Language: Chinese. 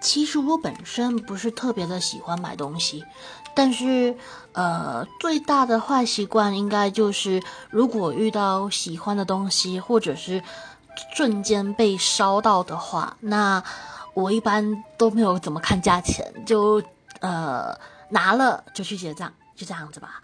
其实我本身不是特别的喜欢买东西但是呃最大的坏习惯应该就是如果遇到喜欢的东西或者是瞬间被烧到的话那我一般都没有怎么看价钱就呃拿了就去结账就这样子吧